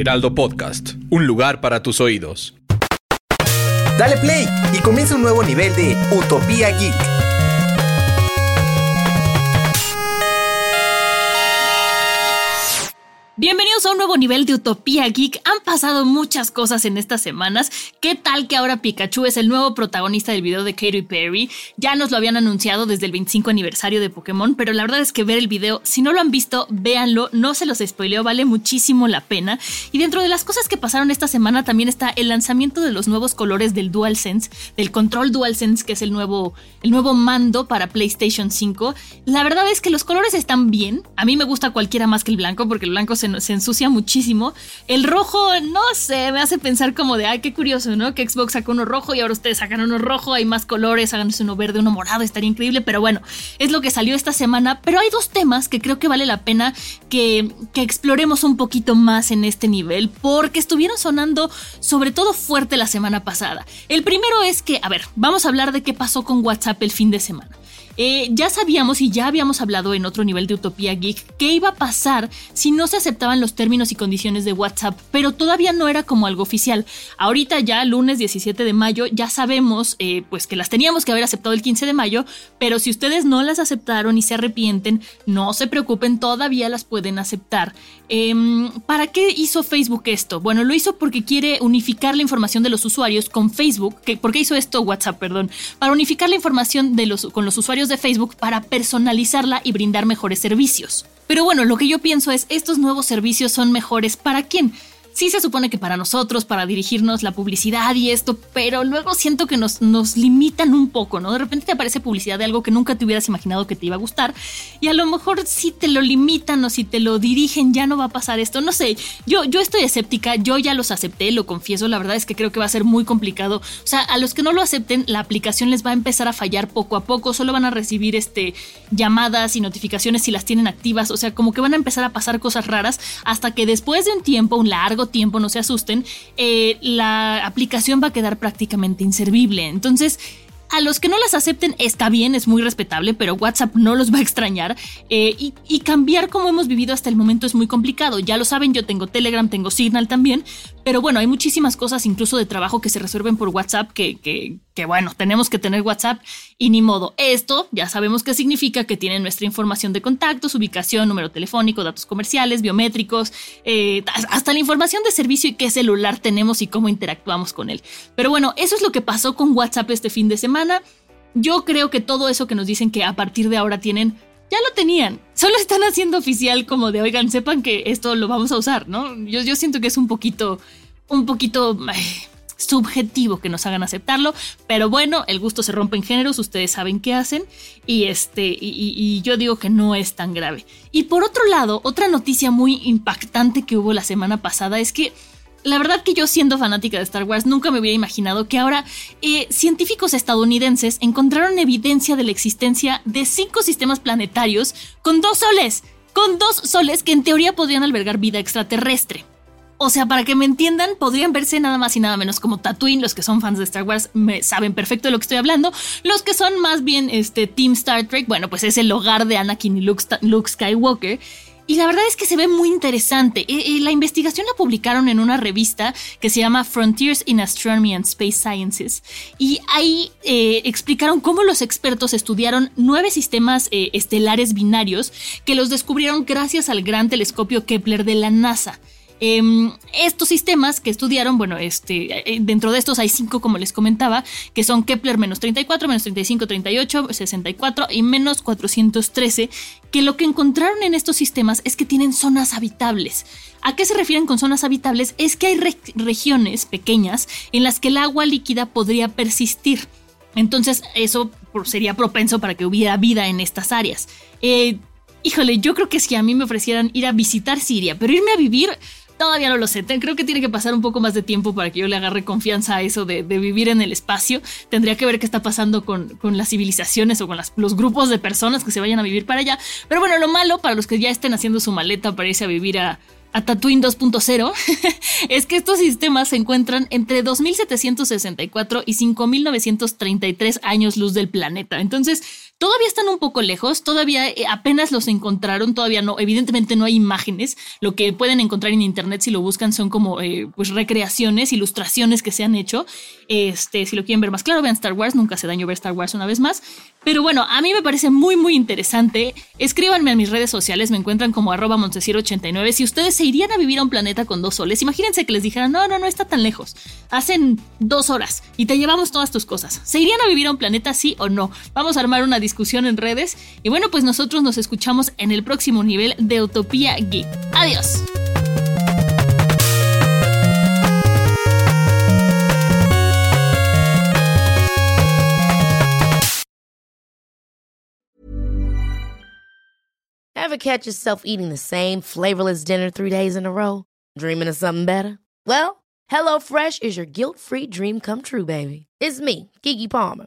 Heraldo Podcast, un lugar para tus oídos. Dale play y comienza un nuevo nivel de Utopía Geek. Bienvenidos a un nuevo nivel de Utopía Geek. Han pasado muchas cosas en estas semanas. ¿Qué tal que ahora Pikachu es el nuevo protagonista del video de Katy Perry? Ya nos lo habían anunciado desde el 25 aniversario de Pokémon, pero la verdad es que ver el video, si no lo han visto, véanlo, no se los spoileo, vale muchísimo la pena. Y dentro de las cosas que pasaron esta semana también está el lanzamiento de los nuevos colores del DualSense, del control DualSense, que es el nuevo, el nuevo mando para PlayStation 5. La verdad es que los colores están bien. A mí me gusta cualquiera más que el blanco, porque el blanco se se, ensucia muchísimo. El rojo, no sé, me hace pensar como de, ay, qué curioso, ¿no? Que Xbox sacó uno rojo y ahora ustedes sacan uno rojo, hay más colores, háganse uno verde, uno morado, estaría increíble, pero bueno, es lo que salió esta semana. Pero hay dos temas que creo que vale la pena que, que exploremos un poquito más en este nivel, porque estuvieron sonando sobre todo fuerte la semana pasada. El primero es que, a ver, vamos a hablar de qué pasó con WhatsApp el fin de semana. Eh, ya sabíamos y ya habíamos hablado en otro nivel de Utopía Geek qué iba a pasar si no se aceptaban los términos y condiciones de WhatsApp, pero todavía no era como algo oficial. Ahorita ya, lunes 17 de mayo, ya sabemos eh, pues que las teníamos que haber aceptado el 15 de mayo, pero si ustedes no las aceptaron y se arrepienten, no se preocupen, todavía las pueden aceptar. Em, ¿Para qué hizo Facebook esto? Bueno, lo hizo porque quiere unificar la información de los usuarios con Facebook. ¿Por qué hizo esto WhatsApp? Perdón. Para unificar la información de los, con los usuarios de Facebook para personalizarla y brindar mejores servicios. Pero bueno, lo que yo pienso es, estos nuevos servicios son mejores para quién? Sí se supone que para nosotros, para dirigirnos la publicidad y esto, pero luego siento que nos, nos limitan un poco, ¿no? De repente te aparece publicidad de algo que nunca te hubieras imaginado que te iba a gustar y a lo mejor si te lo limitan o si te lo dirigen ya no va a pasar esto, no sé, yo, yo estoy escéptica, yo ya los acepté, lo confieso, la verdad es que creo que va a ser muy complicado, o sea, a los que no lo acepten, la aplicación les va a empezar a fallar poco a poco, solo van a recibir este, llamadas y notificaciones si las tienen activas, o sea, como que van a empezar a pasar cosas raras hasta que después de un tiempo, un largo tiempo, no se asusten, eh, la aplicación va a quedar prácticamente inservible. Entonces, a los que no las acepten está bien, es muy respetable, pero WhatsApp no los va a extrañar. Eh, y, cambiar como hemos vivido hasta el momento es muy complicado. Ya lo saben, yo tengo Telegram, tengo Signal también, pero bueno, hay muchísimas cosas incluso de trabajo que se resuelven por WhatsApp que, que, bueno, tenemos que tener WhatsApp y ni modo. Esto ya sabemos qué significa que tienen nuestra información de contactos, ubicación, número telefónico, datos comerciales, biométricos, eh, hasta la información de servicio y qué celular tenemos y cómo interactuamos con él. Pero bueno, eso es lo que pasó con WhatsApp este fin de semana. Yo creo que todo eso que nos dicen que a partir de ahora tienen ya lo tenían. Solo están haciendo oficial como de, oigan, sepan que esto lo vamos a usar, ¿no? Yo, yo siento que es un poquito, un poquito subjetivo que nos hagan aceptarlo, pero bueno, el gusto se rompe en géneros, ustedes saben qué hacen y este y, yo digo que no es tan grave. Y por otro lado, otra noticia muy impactante que hubo la semana pasada es que la verdad que yo siendo fanática de Star Wars nunca me hubiera imaginado que ahora eh, científicos estadounidenses encontraron evidencia de la existencia de cinco sistemas planetarios con dos soles, con dos soles que en teoría podrían albergar vida extraterrestre. O sea, para que me entiendan, podrían verse nada más y nada menos como Tatooine. Los que son fans de Star Wars me saben perfecto de lo que estoy hablando. Los que son más bien este Team Star Trek, bueno, pues es el hogar de Anakin y Luke, Skywalker. Y la verdad es que se ve muy interesante. La investigación la publicaron en una revista que se llama Frontiers in Astronomy and Space Sciences. Y ahí eh, explicaron cómo los expertos estudiaron nueve sistemas eh, estelares binarios que los descubrieron gracias al gran telescopio Kepler de la NASA. Em, estos sistemas que estudiaron, bueno, este, eh, dentro de estos hay cinco, como les comentaba, que son Kepler menos 34, menos 35, 38, 64 y menos 413, que lo que encontraron en estos sistemas es que tienen zonas habitables. ¿A qué se refieren con zonas habitables? Es que hay regiones pequeñas en las que el agua líquida podría persistir. Entonces eso sería propenso para que hubiera vida en estas áreas. Eh, Híjole, yo creo que si a mí me ofrecieran ir a visitar Siria, pero irme a vivir, Todavía no lo sé. Creo que tiene que pasar un poco más de tiempo para que yo le agarre confianza a eso de, vivir en el espacio. Tendría que ver qué está pasando con, las civilizaciones o con los grupos de personas que se vayan a vivir para allá. Pero bueno, lo malo para los que ya estén haciendo su maleta para irse a vivir a, a Tatooine 2.0 es que estos sistemas se encuentran entre 2764 y 5933 años luz del planeta. Entonces, Todavía están un poco lejos, todavía eh, apenas los encontraron, todavía no, evidentemente no hay imágenes. Lo que pueden encontrar en internet si lo buscan son como eh, pues recreaciones, ilustraciones que se han hecho. Este, si lo quieren ver más claro, vean Star Wars, nunca se daño ver Star Wars una vez más. Pero bueno, a mí me parece muy muy interesante. Escríbanme a mis redes sociales, me encuentran como arroba 89 Si ustedes se irían a vivir a un planeta con dos soles, imagínense que les dijeran, no, no, no está tan lejos. Hacen dos horas y te llevamos todas tus cosas. ¿Se irían a vivir a un planeta sí o no? Vamos a armar una discusión en redes. Y bueno, pues nosotros nos escuchamos en el próximo nivel de Utopía Geek. Adiós. Ever catch yourself eating the same flavorless dinner three days in a row? Dreaming of something better? Well, HelloFresh is your guilt-free dream come true, baby. It's me, Kiki Palmer.